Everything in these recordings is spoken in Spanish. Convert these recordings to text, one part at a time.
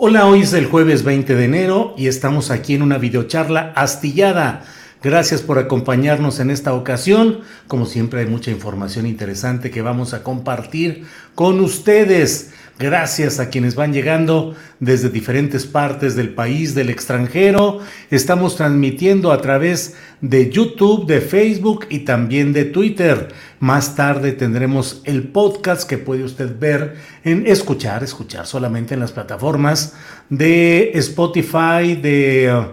Hola, hoy es el jueves 20 de enero y estamos aquí en una videocharla astillada. Gracias por acompañarnos en esta ocasión. Como siempre hay mucha información interesante que vamos a compartir con ustedes. Gracias a quienes van llegando desde diferentes partes del país, del extranjero. Estamos transmitiendo a través de YouTube, de Facebook y también de Twitter. Más tarde tendremos el podcast que puede usted ver en escuchar, escuchar solamente en las plataformas de Spotify, de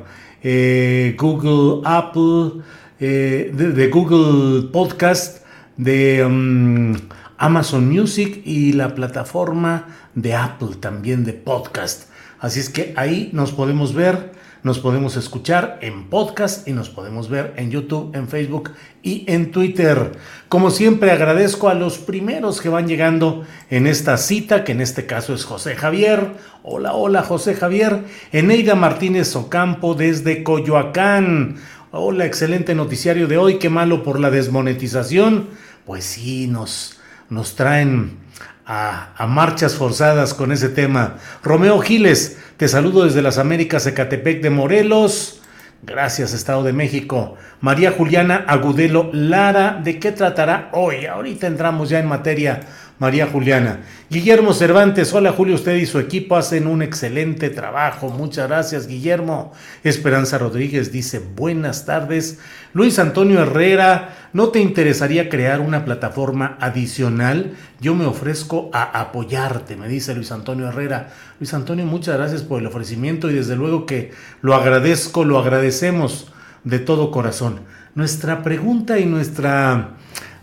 eh, Google, Apple, eh, de, Google Podcast, de... Um, Amazon Music y la plataforma de Apple también de podcast. Así es que ahí nos podemos ver, nos podemos escuchar en podcast y nos podemos ver en YouTube, en Facebook y en Twitter. Como siempre agradezco a los primeros que van llegando en esta cita, que en este caso es José Javier. Hola, hola José Javier. Eneida Martínez Ocampo desde Coyoacán. Hola, excelente noticiario de hoy. Qué malo por la desmonetización. Pues sí, nos nos traen a, marchas forzadas con ese tema. Romeo Giles, te saludo desde las Américas, Ecatepec de Morelos. Gracias, Estado de México. María Juliana Agudelo Lara, ¿de qué tratará hoy? Ahorita entramos ya en materia María Juliana. Guillermo Cervantes, hola Julio, usted y su equipo hacen un excelente trabajo. Muchas gracias, Guillermo. Esperanza Rodríguez dice buenas tardes. Luis Antonio Herrera, ¿no te interesaría crear una plataforma adicional? Yo me ofrezco a apoyarte, me dice Luis Antonio Herrera. Luis Antonio, muchas gracias por el ofrecimiento y desde luego que lo agradezco, lo agradecemos de todo corazón. Nuestra pregunta y nuestra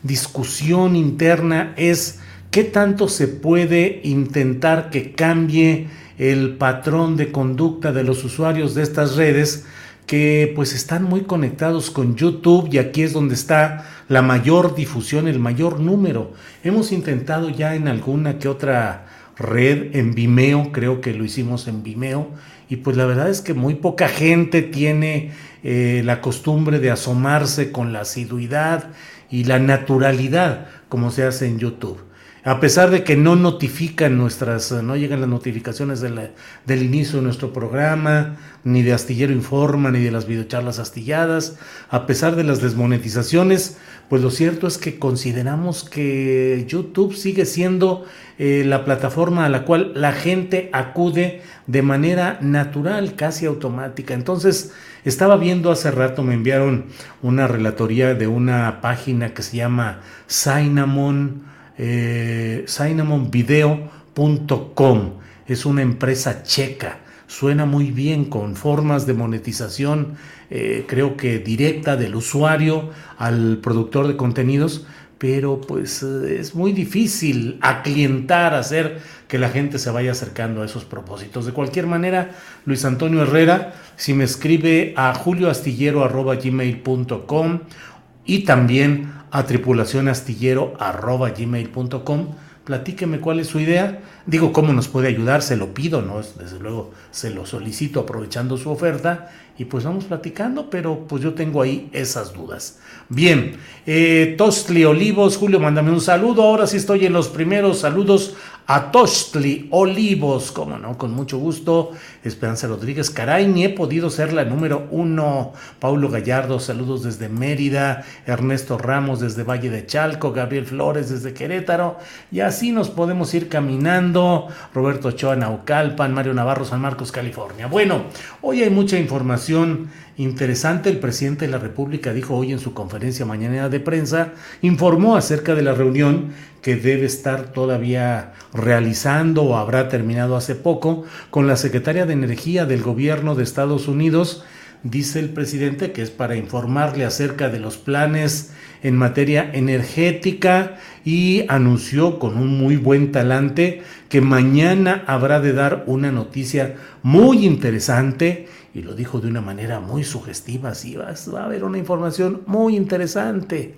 discusión interna es ¿Qué tanto se puede intentar que cambie el patrón de conducta de los usuarios de estas redes que pues están muy conectados con YouTube y aquí es donde está la mayor difusión, el mayor número. Hemos intentado ya en alguna que otra red, en Vimeo, creo que lo hicimos en Vimeo, y pues la verdad es que muy poca gente tiene eh, la costumbre de asomarse con la asiduidad y la naturalidad como se hace en YouTube a pesar de que no notifican nuestras, no llegan las notificaciones del inicio de nuestro programa, ni de Astillero Informa, ni de las videocharlas astilladas, a pesar de las desmonetizaciones, pues lo cierto es que consideramos que YouTube sigue siendo eh, la plataforma a la cual la gente acude de manera natural, casi automática. Entonces, estaba viendo hace rato, me enviaron una relatoría de una página que se llama Cinnamon eh, Es una empresa checa. Suena muy bien con formas de monetización, eh, creo que directa del usuario al productor de contenidos, pero pues eh, es muy difícil aclientar, hacer que la gente se vaya acercando a esos propósitos. De cualquier manera, Luis Antonio Herrera, si me escribe a julioastillero.gmail.com y también a tripulacionastillero.gmail.com. Platíqueme cuál es su idea. Digo, cómo nos puede ayudar, se lo pido, ¿no? Desde luego se lo solicito aprovechando su oferta. y pues vamos platicando, pero pues yo tengo ahí esas dudas. Bien, eh, Tostli Olivos, Julio, mándame un saludo. Ahora sí estoy en los primeros saludos a Tostli Olivos, como no, con mucho gusto. Esperanza Rodríguez, caray, ni he podido ser la número uno. Paulo Gallardo, saludos desde Mérida. Ernesto Ramos desde Valle de Chalco. Gabriel Flores desde Querétaro. Y así nos podemos ir caminando. Roberto Ochoa, Naucalpan. Mario Navarro, San Marcos, California. Bueno, hoy hay mucha información interesante. El presidente de la República dijo hoy en su conferencia mañanera de prensa, informó acerca de la reunión que debe estar todavía realizando o habrá terminado hace poco con la secretaria de Energía del gobierno de Estados Unidos, dice el presidente que es para informarle acerca de los planes en materia energética y anunció con un muy buen talante que mañana habrá de dar una noticia muy interesante y lo dijo de una manera muy sugestiva, así va, a haber una información muy interesante.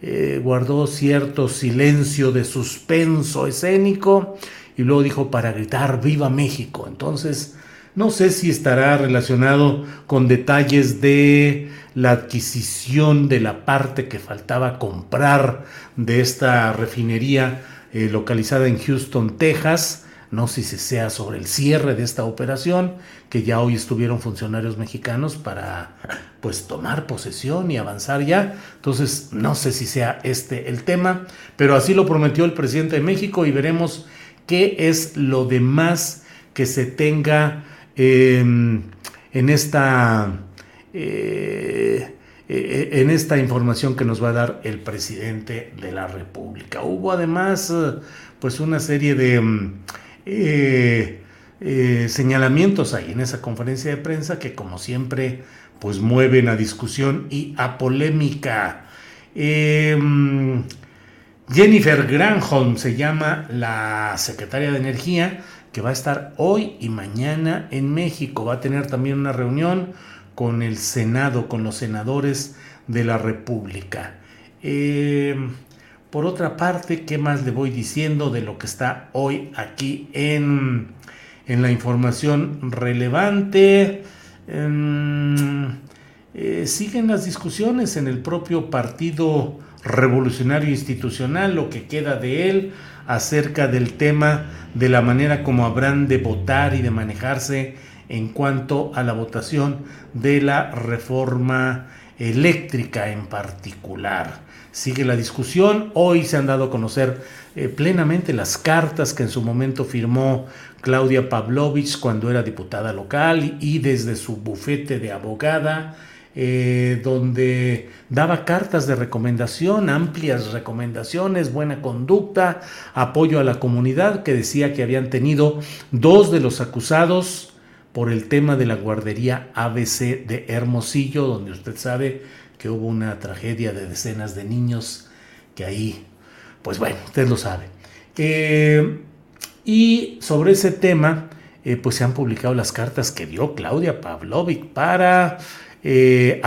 Eh, guardó cierto silencio de suspenso escénico y luego dijo para gritar viva México. Entonces, no sé si estará relacionado con detalles de la adquisición de la parte que faltaba comprar de esta refinería eh, localizada en Houston, Texas no sé si sea sobre el cierre de esta operación, que ya hoy estuvieron funcionarios mexicanos para pues tomar posesión y avanzar ya. Entonces, no sé si sea este el tema, pero así lo prometió el presidente de México y veremos qué es lo demás que se tenga em, en esta eh, eh, en esta información que nos va a dar el presidente de la República. Hubo además pues una serie de em, eh, eh, señalamientos ahí en esa conferencia de prensa que como siempre pues mueven a discusión y a polémica. Em, Jennifer Granholm se llama la secretaria de Energía que va a estar hoy y mañana en México. Va a tener también una reunión con el Senado, con los senadores de la República. Eh, por otra parte, ¿qué más le voy diciendo de lo que está hoy aquí en, la información relevante? Em, eh, siguen las discusiones en el propio Partido Revolucionario Institucional, lo que queda de él, acerca del tema de la manera como habrán de votar y de manejarse en cuanto a la votación de la reforma eléctrica en particular. Sigue la discusión. Hoy se han dado a conocer eh, plenamente las cartas que en su momento firmó Claudia Pavlovich cuando era diputada local y desde su bufete de abogada, eh, donde daba cartas de recomendación, amplias recomendaciones, buena conducta, apoyo a la comunidad, que decía que habían tenido dos de los acusados por el tema de la guardería ABC de Hermosillo, donde usted sabe que hubo una tragedia de decenas de niños que ahí, pues bueno, usted lo sabe. Eh, y sobre ese tema, eh, pues se han publicado las cartas que dio Claudia Pavlovic para eh,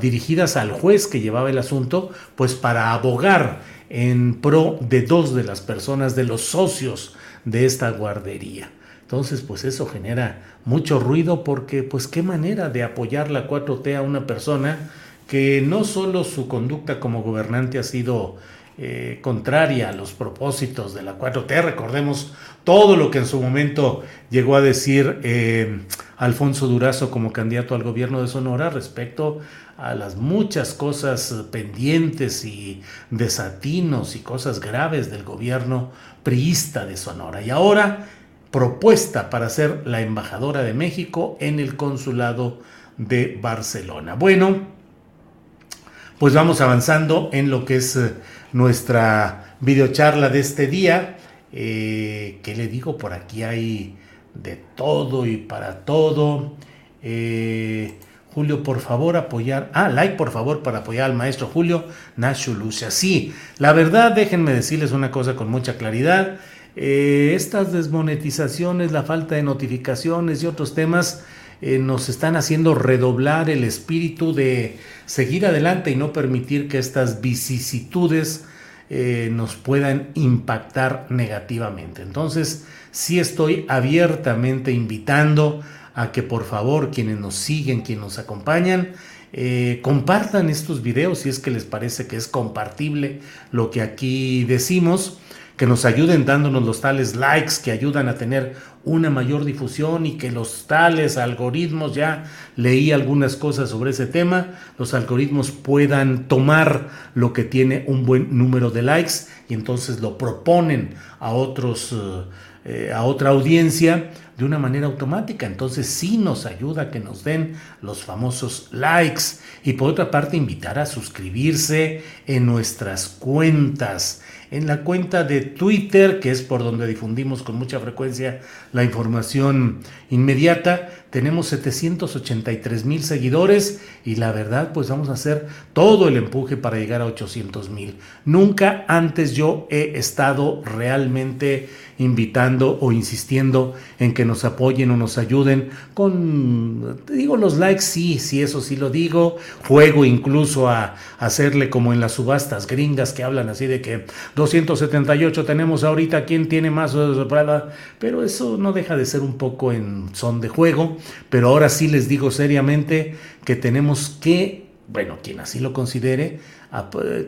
dirigidas al juez que llevaba el asunto, pues para abogar en pro de dos de las personas, de los socios de esta guardería. Entonces, pues eso genera mucho ruido porque, pues, qué manera de apoyar la 4T a una persona que no solo su conducta como gobernante ha sido eh, contraria a los propósitos de la 4T, recordemos todo lo que en su momento llegó a decir eh, Alfonso Durazo como candidato al gobierno de Sonora respecto a las muchas cosas pendientes y desatinos y cosas graves del gobierno priista de Sonora. Y ahora propuesta para ser la embajadora de México en el consulado de Barcelona. Bueno, pues vamos avanzando en lo que es eh, nuestra videocharla de este día. Eh, ¿Qué le digo? Por aquí hay de todo y para todo. Eh, Julio, por favor, apoyar. Ah, like, por favor, para apoyar al maestro Julio Nacho Lucia. Sí, la verdad, déjenme decirles una cosa con mucha claridad. Estas desmonetizaciones, la falta de notificaciones y otros temas eh, nos están haciendo redoblar el espíritu de seguir adelante y no permitir que estas vicisitudes eh, nos puedan impactar negativamente. Entonces, sí estoy abiertamente invitando a que por favor quienes nos siguen, quienes nos acompañan, eh, compartan estos videos si es que les parece que es compartible lo que aquí decimos, que nos ayuden dándonos los tales likes que ayudan a tener una mayor difusión y que los tales algoritmos, ya leí algunas cosas sobre ese tema, los algoritmos puedan tomar lo que tiene un buen número de likes y entonces lo proponen a otros, eh, a otra audiencia de una manera automática. Entonces sí nos ayuda a que nos den los famosos likes. Y por otra parte, invitar a suscribirse en nuestras cuentas. En la cuenta de Twitter, que es por donde difundimos con mucha frecuencia la información inmediata, tenemos 783 mil seguidores y la verdad pues vamos a hacer todo el empuje para llegar a 800 mil. Nunca antes yo he estado realmente invitando o insistiendo en que nos apoyen o nos ayuden. Con, digo los likes, sí, sí, eso sí lo digo, juego incluso a, hacerle como en las subastas gringas que hablan así de que 278 tenemos ahorita, ¿quién tiene más? Pero eso no deja de ser un poco en son de juego. Pero ahora sí les digo seriamente que tenemos que, bueno, quien así lo considere,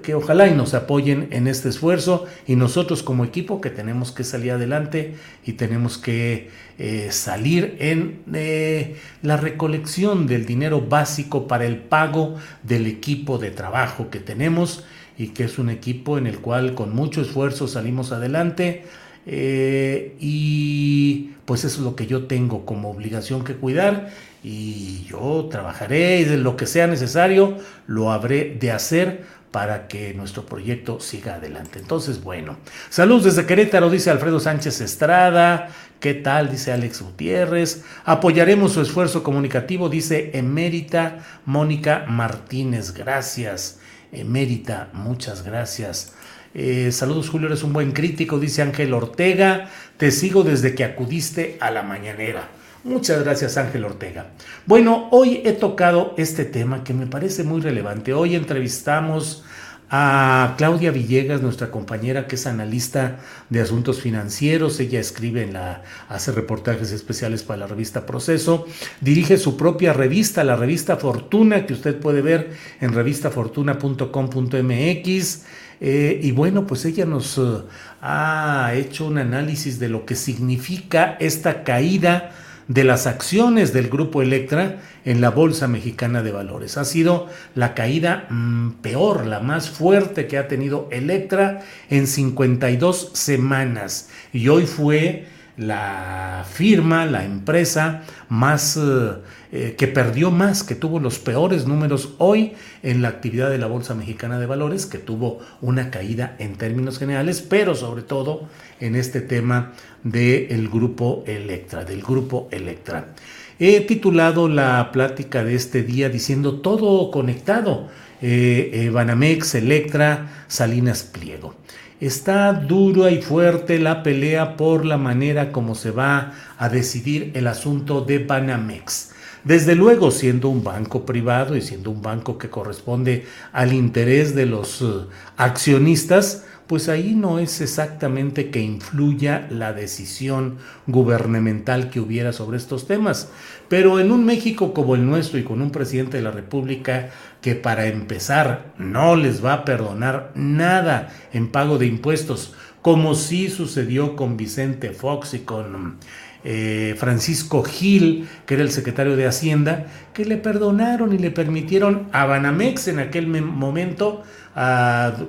que ojalá y nos apoyen en este esfuerzo y nosotros como equipo que tenemos que salir adelante y tenemos que eh, salir en eh, la recolección del dinero básico para el pago del equipo de trabajo que tenemos y que es un equipo en el cual con mucho esfuerzo salimos adelante eh, y pues eso es lo que yo tengo como obligación que cuidar y yo trabajaré y de lo que sea necesario lo habré de hacer para que nuestro proyecto siga adelante. Entonces, bueno, saludos desde Querétaro, dice Alfredo Sánchez Estrada. ¿Qué tal? Dice Alex Gutiérrez. Apoyaremos su esfuerzo comunicativo, dice Emérita Mónica Martínez. Gracias, Emérita, muchas gracias. Eh, saludos Julio, eres un buen crítico, dice Ángel Ortega. Te sigo desde que acudiste a la mañanera. Muchas gracias Ángel Ortega. Bueno, hoy he tocado este tema que me parece muy relevante. Hoy entrevistamos a Claudia Villegas, nuestra compañera que es analista de asuntos financieros, ella escribe en la hace reportajes especiales para la revista Proceso, dirige su propia revista, la revista Fortuna que usted puede ver en revistafortuna.com.mx eh, y bueno, pues ella nos eh, ha hecho un análisis de lo que significa esta caída de las acciones del grupo Electra en la Bolsa Mexicana de Valores. Ha sido la caída mm, peor, la más fuerte que ha tenido Electra en 52 semanas. Y hoy fue la firma, la empresa más eh, eh, que perdió más, que tuvo los peores números hoy en la actividad de la Bolsa Mexicana de Valores, que tuvo una caída en términos generales, pero sobre todo en este tema del grupo Electra, del grupo Electra. He titulado la plática de este día diciendo todo conectado. Eh, Banamex, Electra, Salinas Pliego. Está dura y fuerte la pelea por la manera como se va a decidir el asunto de Banamex. Desde luego, siendo un banco privado y siendo un banco que corresponde al interés de los eh, accionistas, pues ahí no es exactamente que influya la decisión gubernamental que hubiera sobre estos temas. Pero en un México como el nuestro y con un presidente de la República que para empezar no les va a perdonar nada en pago de impuestos, como sí sucedió con Vicente Fox y con eh, Francisco Gil, que era el secretario de Hacienda, que le perdonaron y le permitieron a Banamex en aquel momento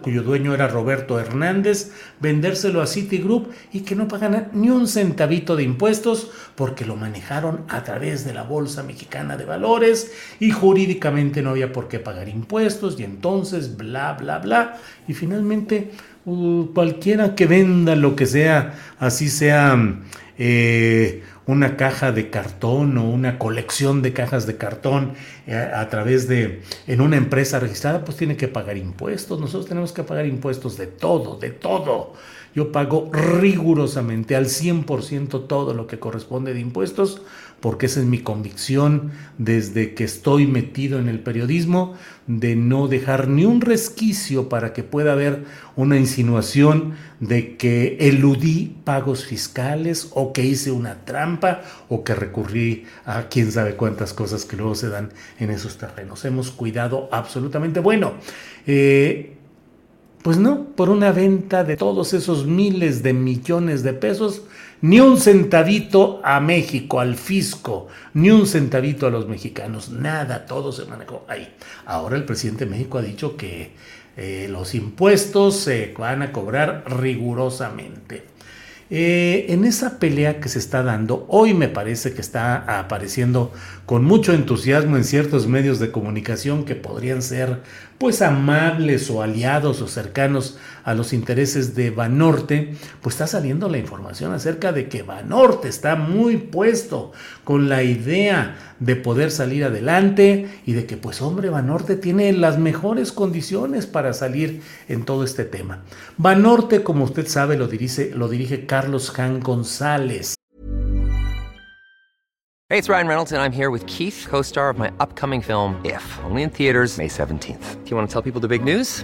cuyo dueño era Roberto Hernández, vendérselo a Citigroup y que no pagaran ni un centavito de impuestos porque lo manejaron a través de la Bolsa Mexicana de Valores y jurídicamente no había por qué pagar impuestos y entonces bla, bla, bla. Y finalmente uh, cualquiera que venda lo que sea, así sea... Eh, una caja de cartón o una colección de cajas de cartón eh, a, través de, en una empresa registrada, pues tiene que pagar impuestos. Nosotros tenemos que pagar impuestos de todo, de todo. Yo pago rigurosamente al 100% todo lo que corresponde de impuestos porque esa es mi convicción desde que estoy metido en el periodismo, de no dejar ni un resquicio para que pueda haber una insinuación de que eludí pagos fiscales o que hice una trampa o que recurrí a quién sabe cuántas cosas que luego se dan en esos terrenos. Hemos cuidado absolutamente. Bueno, eh, pues no, por una venta de todos esos miles de millones de pesos, ni un centavito a México, al fisco, ni un centavito a los mexicanos, nada, todo se manejó ahí. Ahora el presidente de México ha dicho que eh, los impuestos se van a cobrar rigurosamente. Eh, en esa pelea que se está dando, hoy me parece que está apareciendo con mucho entusiasmo en ciertos medios de comunicación que podrían ser pues amables o aliados o cercanos a los intereses de Banorte, pues está saliendo la información acerca de que Banorte está muy puesto con la idea de poder salir adelante y de que pues hombre Banorte tiene las mejores condiciones para salir en todo este tema. Banorte, como usted sabe, lo dirige, lo dirige Carlos Han González. Hey, it's Ryan Reynolds and I'm here with Keith, co-star of my upcoming film If, only in theaters May 17th. Do you want to tell people the big news?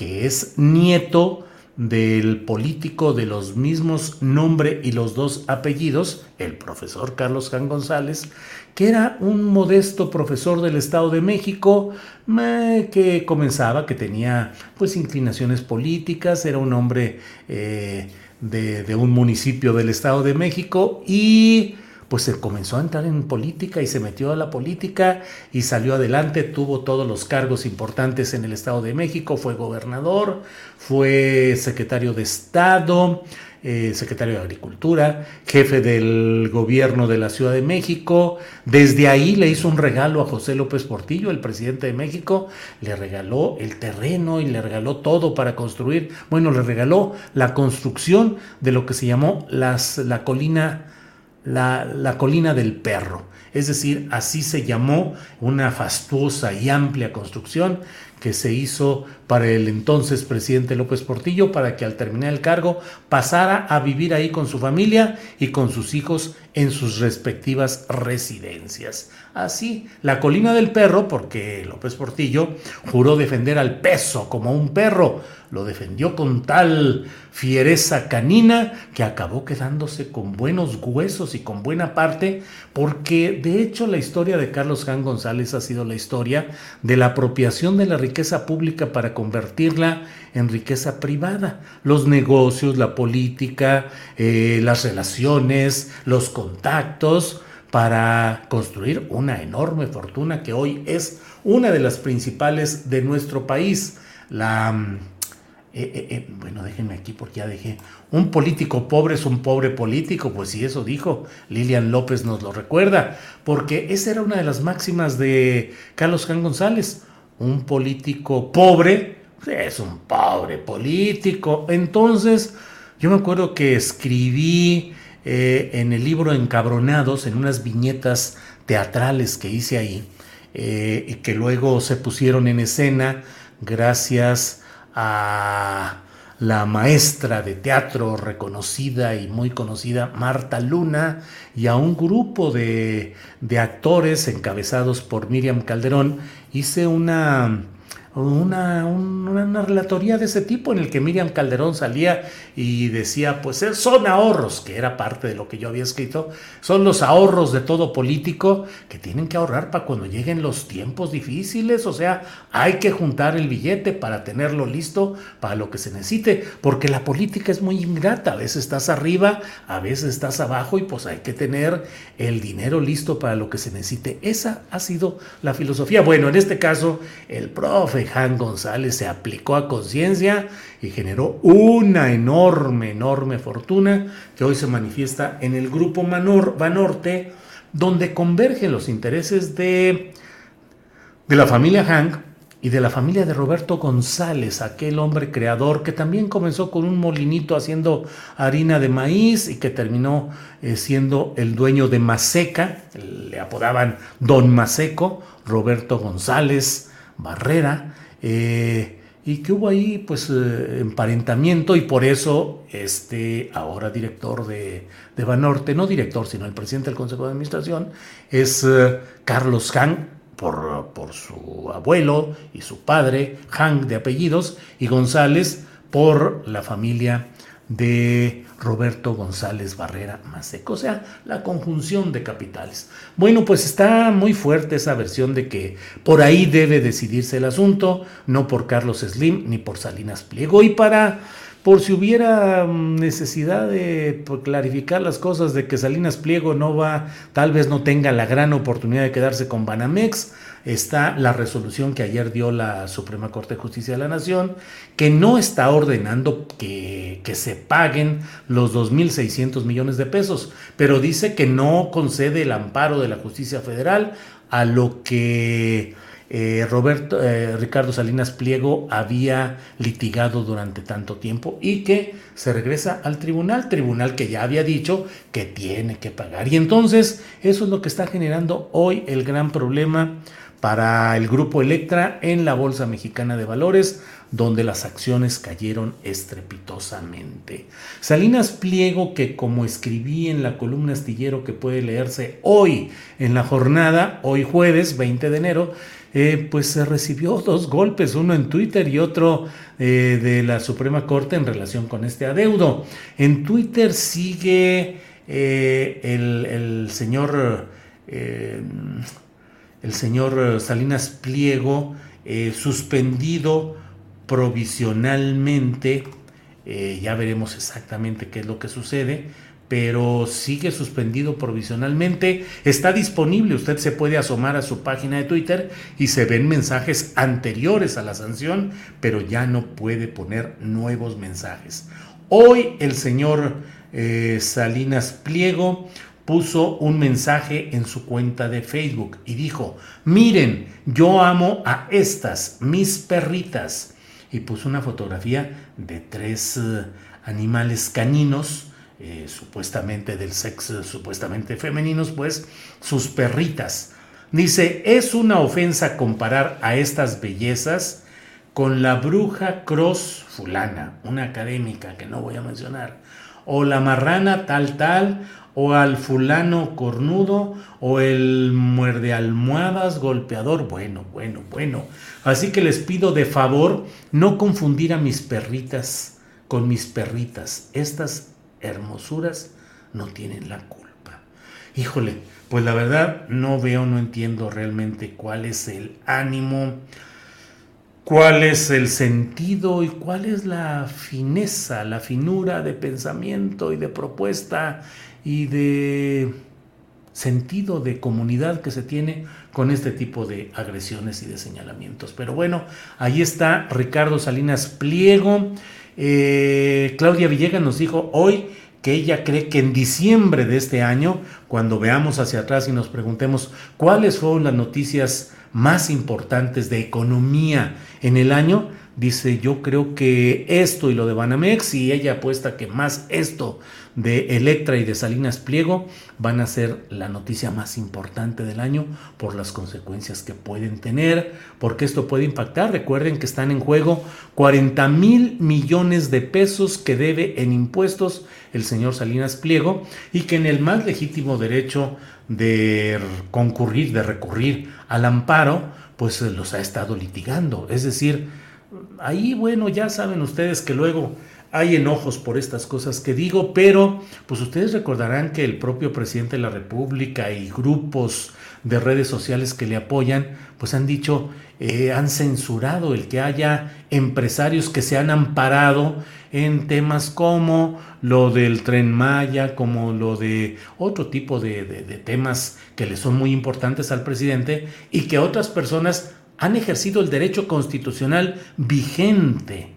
Que es nieto del político de los mismos nombre y los dos apellidos, el profesor Carlos Jan González, que era un modesto profesor del Estado de México que comenzaba, que tenía pues inclinaciones políticas, era un hombre eh, de, de un municipio del Estado de México y pues se comenzó a entrar en política y se metió a la política y salió adelante, tuvo todos los cargos importantes en el Estado de México, fue gobernador, fue secretario de Estado, eh, secretario de Agricultura, jefe del gobierno de la Ciudad de México. Desde ahí le hizo un regalo a José López Portillo, el presidente de México, le regaló el terreno y le regaló todo para construir, bueno, le regaló la construcción de lo que se llamó las, la colina la, colina del perro. Es decir, así se llamó una fastuosa y amplia construcción que se hizo para el entonces presidente López Portillo para que al terminar el cargo pasara a vivir ahí con su familia y con sus hijos en sus respectivas residencias. Así, la colina del perro, porque López Portillo juró defender al peso como un perro, lo defendió con tal fiereza canina que acabó quedándose con buenos huesos y con buena parte, porque de hecho la historia de Carlos Jan González ha sido la historia de la apropiación de la riqueza pública para convertirla en riqueza privada. Los negocios, la política, eh, las relaciones, los contactos, para construir una enorme fortuna que hoy es una de las principales de nuestro país. La eh, eh, eh, bueno, déjenme aquí porque ya dejé. Un político pobre es un pobre político, pues sí, eso dijo. Lilian López nos lo recuerda, porque esa era una de las máximas de Carlos Jan González. Un político pobre es un pobre político. Entonces, yo me acuerdo que escribí en el libro Encabronados, en unas viñetas teatrales que hice ahí, y que luego se pusieron en escena gracias a la maestra de teatro reconocida y muy conocida Marta Luna y a un grupo de, actores encabezados por Miriam Calderón, hice una, una, una, relatoría de ese tipo en el que Miriam Calderón salía y decía, pues eh, son ahorros, que era parte de lo que yo había escrito, son los ahorros de todo político que tienen que ahorrar para cuando lleguen los tiempos difíciles, o sea, hay que juntar el billete para tenerlo listo para lo que se necesite, porque la política es muy ingrata, a veces estás arriba, a veces estás abajo y pues hay que tener el dinero listo para lo que se necesite. Esa ha sido la filosofía. Bueno, en este caso, el profe Jan González se aplicó a conciencia y generó una enorme, enorme fortuna que hoy se manifiesta en el grupo Manor, Banorte, donde convergen los intereses de, de la familia Hank y de la familia de Roberto González, aquel hombre creador que también comenzó con un molinito haciendo harina de maíz y que terminó eh, siendo el dueño de Maseca, le apodaban Don Maseco, Roberto González Barrera, eh, y que hubo ahí pues eh, emparentamiento y por eso este ahora director de, de Banorte, no director, sino el presidente del Consejo de Administración, es Carlos Hahn, por, su abuelo y su padre, Hank de apellidos, y González por la familia de Roberto González Barrera Maseco, o sea, la conjunción de capitales. Bueno, pues está muy fuerte esa versión de que por ahí debe decidirse el asunto, no por Carlos Slim ni por Salinas Pliego. Y para por si hubiera mm, necesidad de pues, clarificar las cosas de que Salinas Pliego no va, tal vez no tenga la gran oportunidad de quedarse con Banamex, está la resolución que ayer dio la Suprema Corte de Justicia de la Nación, que no está ordenando que, que se paguen los 2.600 millones de pesos, pero dice que no concede el amparo de la justicia federal a lo que eh, Roberto, eh, Ricardo Salinas Pliego había litigado durante tanto tiempo y que se regresa al tribunal, tribunal que ya había dicho que tiene que pagar. Y entonces eso es lo que está generando hoy el gran problema para el grupo Electra en la Bolsa Mexicana de Valores, donde las acciones cayeron estrepitosamente. Salinas Pliego, que como escribí en la columna astillero que puede leerse hoy en la jornada, hoy jueves 20 de enero, eh, pues se recibió dos golpes, uno en Twitter y otro eh, de la Suprema Corte en relación con este adeudo. En Twitter sigue eh, el, señor, el señor Salinas Pliego suspendido provisionalmente, ya veremos exactamente qué es lo que sucede, pero sigue suspendido provisionalmente. Está disponible, usted se puede asomar a su página de Twitter y se ven mensajes anteriores a la sanción, pero ya no puede poner nuevos mensajes. Hoy el señor eh, Salinas Pliego puso un mensaje en su cuenta de Facebook y dijo, miren, yo amo a estas, mis perritas. Y puso una fotografía de tres eh, animales caninos eh, supuestamente del sexo, supuestamente femeninos, pues sus perritas. Dice, es una ofensa comparar a estas bellezas con la bruja Cross fulana, una académica que no voy a mencionar, o la marrana tal tal, o al fulano cornudo, o el muerde almohadas golpeador. Bueno, bueno, bueno. Así que les pido de favor no confundir a mis perritas con mis perritas. Estas hermosuras no tienen la culpa. Híjole, pues la verdad no veo, no entiendo realmente cuál es el ánimo, cuál es el sentido y cuál es la fineza, la finura de pensamiento y de propuesta y de sentido de comunidad que se tiene con este tipo de agresiones y de señalamientos. Pero bueno, ahí está Ricardo Salinas Pliego. Eh, Claudia Villegas nos dijo hoy que ella cree que en diciembre de este año, cuando veamos hacia atrás y nos preguntemos cuáles fueron las noticias más importantes de economía en el año, dice yo creo que esto y lo de Banamex y ella apuesta que más esto de Electra y de Salinas Pliego van a ser la noticia más importante del año por las consecuencias que pueden tener, porque esto puede impactar. Recuerden que están en juego 40 mil millones de pesos que debe en impuestos el señor Salinas Pliego y que en el más legítimo derecho de concurrir, de recurrir al amparo, pues los ha estado litigando. Es decir, ahí, bueno, ya saben ustedes que luego hay enojos por estas cosas que digo, pero pues ustedes recordarán que el propio presidente de la República y grupos de redes sociales que le apoyan, pues han dicho, eh, han censurado el que haya empresarios que se han amparado en temas como lo del tren Maya, como lo de otro tipo de, de temas que le son muy importantes al presidente y que otras personas han ejercido el derecho constitucional vigente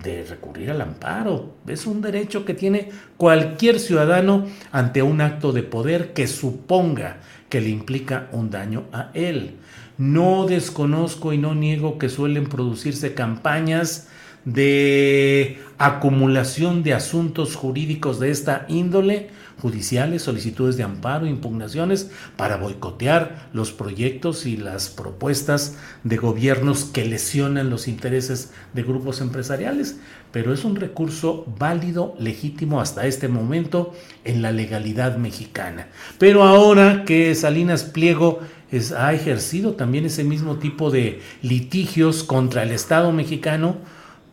de recurrir al amparo. Es un derecho que tiene cualquier ciudadano ante un acto de poder que suponga que le implica un daño a él. No desconozco y no niego que suelen producirse campañas de acumulación de asuntos jurídicos de esta índole, judiciales, solicitudes de amparo, impugnaciones, para boicotear los proyectos y las propuestas de gobiernos que lesionan los intereses de grupos empresariales. Pero es un recurso válido, legítimo hasta este momento en la legalidad mexicana. Pero ahora que Salinas Pliego ha ejercido también ese mismo tipo de litigios contra el Estado mexicano,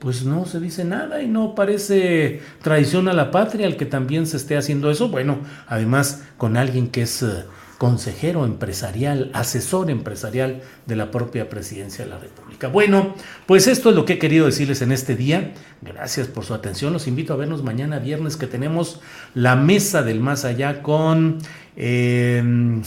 pues no se dice nada y no parece traición a la patria el que también se esté haciendo eso. Bueno, además con alguien que es eh, consejero empresarial, asesor empresarial de la propia presidencia de la República. Bueno, pues esto es lo que he querido decirles en este día. Gracias por su atención. Los invito a vernos mañana viernes que tenemos la mesa del más allá con... Eh,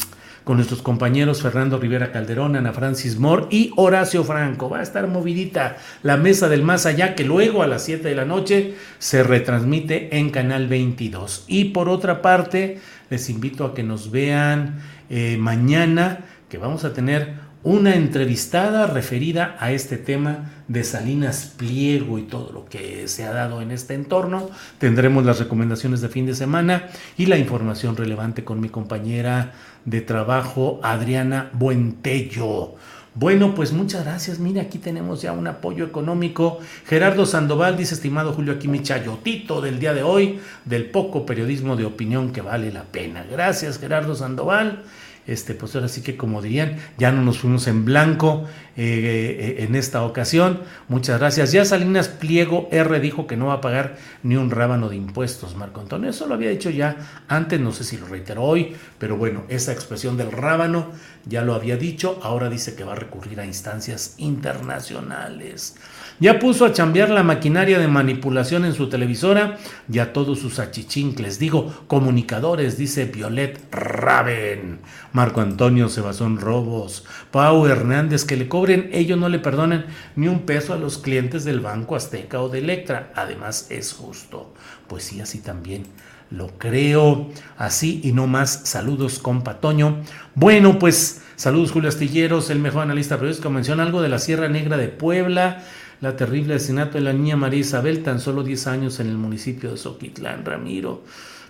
con nuestros compañeros Fernando Rivera Calderón, Ana Francis Moore y Horacio Franco. Va a estar movidita la mesa del más allá que luego a las 7 de la noche se retransmite en Canal 22. Y por otra parte, les invito a que nos vean eh, mañana que vamos a tener una entrevistada referida a este tema de Salinas Pliego y todo lo que se ha dado en este entorno. Tendremos las recomendaciones de fin de semana y la información relevante con mi compañera de trabajo, Adriana Buentello. Bueno, pues muchas gracias. Mira, aquí tenemos ya un apoyo económico. Gerardo Sandoval dice, estimado Julio, aquí mi chayotito del día de hoy, del poco periodismo de opinión que vale la pena. Gracias, Gerardo Sandoval este, pues ahora sí que como dirían, ya no nos fuimos en blanco eh, en esta ocasión. Muchas gracias. Ya Salinas Pliego R dijo que no va a pagar ni un rábano de impuestos, Marco Antonio. Eso lo había dicho ya antes, no sé si lo reiteró hoy, pero bueno, esa expresión del rábano ya lo había dicho, ahora dice que va a recurrir a instancias internacionales. Ya puso a chambear la maquinaria de manipulación en su televisora y a todos sus achichincles, digo, comunicadores, dice Violet Raven. Marco Antonio se basó en robos. Pau Hernández, que le ellos no le perdonen ni un peso a los clientes del Banco Azteca o de Electra. Además, es justo. Pues sí, así también lo creo. Así y no más. Saludos, compa Toño. Bueno, pues saludos, Julio Astilleros, el mejor analista periodístico. Menciona algo de la Sierra Negra de Puebla la terrible asesinato de la niña María Isabel, tan solo 10 años en el municipio de Soquitlán, Ramiro.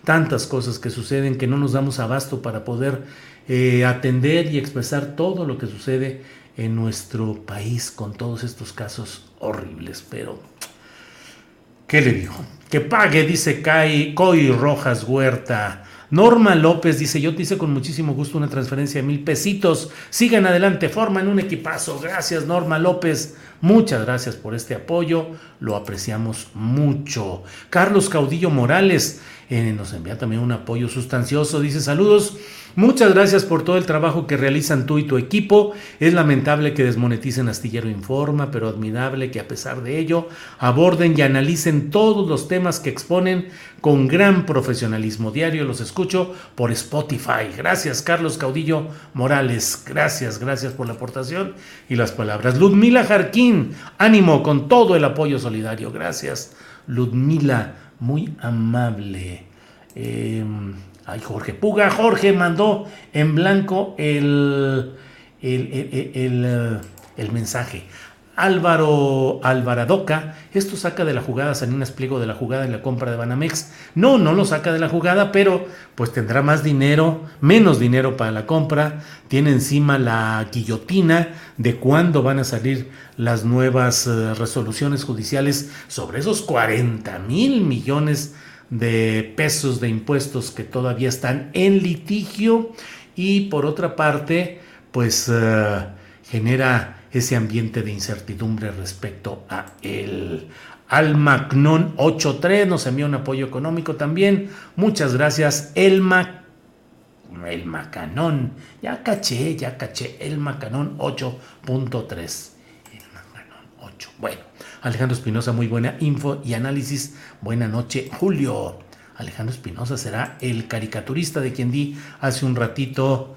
Tantas cosas que suceden que no nos damos abasto para poder eh, atender y expresar todo lo que sucede en nuestro país con todos estos casos horribles. Pero, ¿qué le digo? Que pague, dice Kai, Coy Rojas Huerta. Norma López dice, yo te hice con muchísimo gusto una transferencia de mil pesitos. Sigan adelante, forman un equipazo. Gracias, Norma López. Muchas gracias por este apoyo, lo apreciamos mucho. Carlos Caudillo Morales eh, nos envía también un apoyo sustancioso, dice saludos. Muchas gracias por todo el trabajo que realizan tú y tu equipo. Es lamentable que desmoneticen Astillero Informa, pero admirable que a pesar de ello aborden y analicen todos los temas que exponen con gran profesionalismo. Diario los escucho por Spotify. Gracias, Carlos Caudillo Morales. Gracias, gracias por la aportación y las palabras. Ludmila Jarquín, ánimo con todo el apoyo solidario. Gracias, Ludmila, muy amable. Eh, Ay, Jorge Puga, Jorge mandó en blanco el, el, el, mensaje. Álvaro Alvaradoca, esto saca de la jugada Salinas Pliego de la jugada en la compra de Banamex. No, no lo saca de la jugada, pero pues tendrá más dinero, menos dinero para la compra. Tiene encima la guillotina de cuándo van a salir las nuevas eh, resoluciones judiciales sobre esos 40 mil millones de pesos de impuestos que todavía están en litigio y por otra parte, pues eh, genera ese ambiente de incertidumbre respecto a él. Almacnon 83 nos envía un apoyo económico también. Muchas gracias, Elma. El Macanón. Ya caché, ya caché. El Macanón 8.3. El Macanón 8. Bueno, Alejandro Espinosa, muy buena info y análisis. Buena noche, Julio. Alejandro Espinosa será el caricaturista de quien di hace un ratito.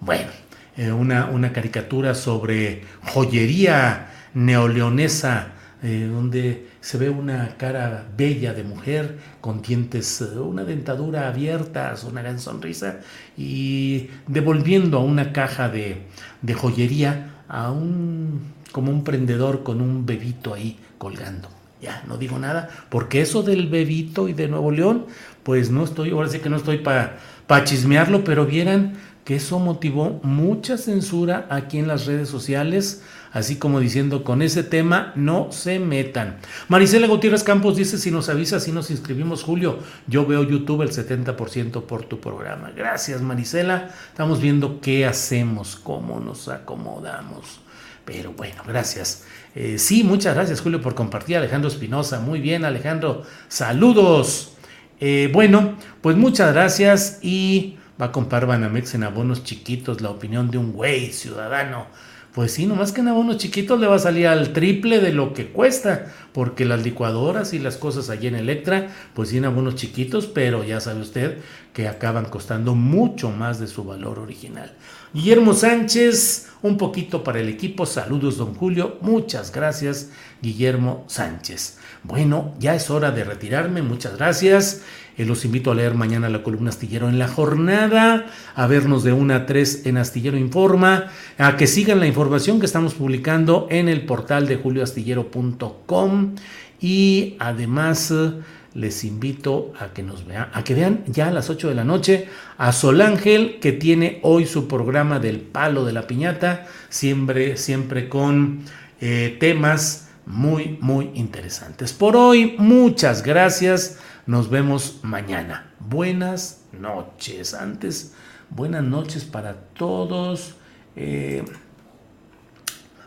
Bueno, eh, una, una caricatura sobre joyería neoleonesa eh, donde se ve una cara bella de mujer con dientes, eh, una dentadura abierta, una gran sonrisa y devolviendo a una caja de, de joyería a un como un prendedor con un bebito ahí colgando. Ya, no digo nada, porque eso del bebito y de Nuevo León, pues no estoy, ahora sí que no estoy para pa chismearlo, pero vieran que eso motivó mucha censura aquí en las redes sociales así como diciendo, con ese tema no se metan. Marisela Gutiérrez Campos dice, si nos avisa, si nos inscribimos, Julio, yo veo YouTube el 70% por tu programa. Gracias, Marisela. Estamos viendo qué hacemos, cómo nos acomodamos. Pero bueno, gracias. Eh, sí, muchas gracias, Julio, por compartir. Alejandro Espinosa, muy bien, Alejandro. Saludos. Eh, bueno, pues muchas gracias y va a comprar Banamex en abonos chiquitos la opinión de un güey ciudadano. Pues sí, nomás que en abonos chiquitos le va a salir al triple de lo que cuesta, porque las licuadoras y las cosas allí en Electra, pues sí en abonos chiquitos, pero ya sabe usted que acaban costando mucho más de su valor original. Guillermo Sánchez, un poquito para el equipo, saludos don Julio, muchas gracias Guillermo Sánchez. Bueno, ya es hora de retirarme, muchas gracias. Eh, los invito a leer mañana la columna Astillero en la jornada, a vernos de 1 a 3 en Astillero Informa, a que sigan la información que estamos publicando en el portal de julioastillero.com y además eh, les invito a que nos vean, a que vean ya a las 8 de la noche a Sol Ángel que tiene hoy su programa del palo de la piñata, siempre, siempre con eh, temas muy, muy interesantes. Por hoy, muchas gracias. Nos vemos mañana. Buenas noches. Antes, buenas noches para todos. Eh,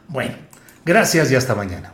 bueno, gracias y hasta mañana.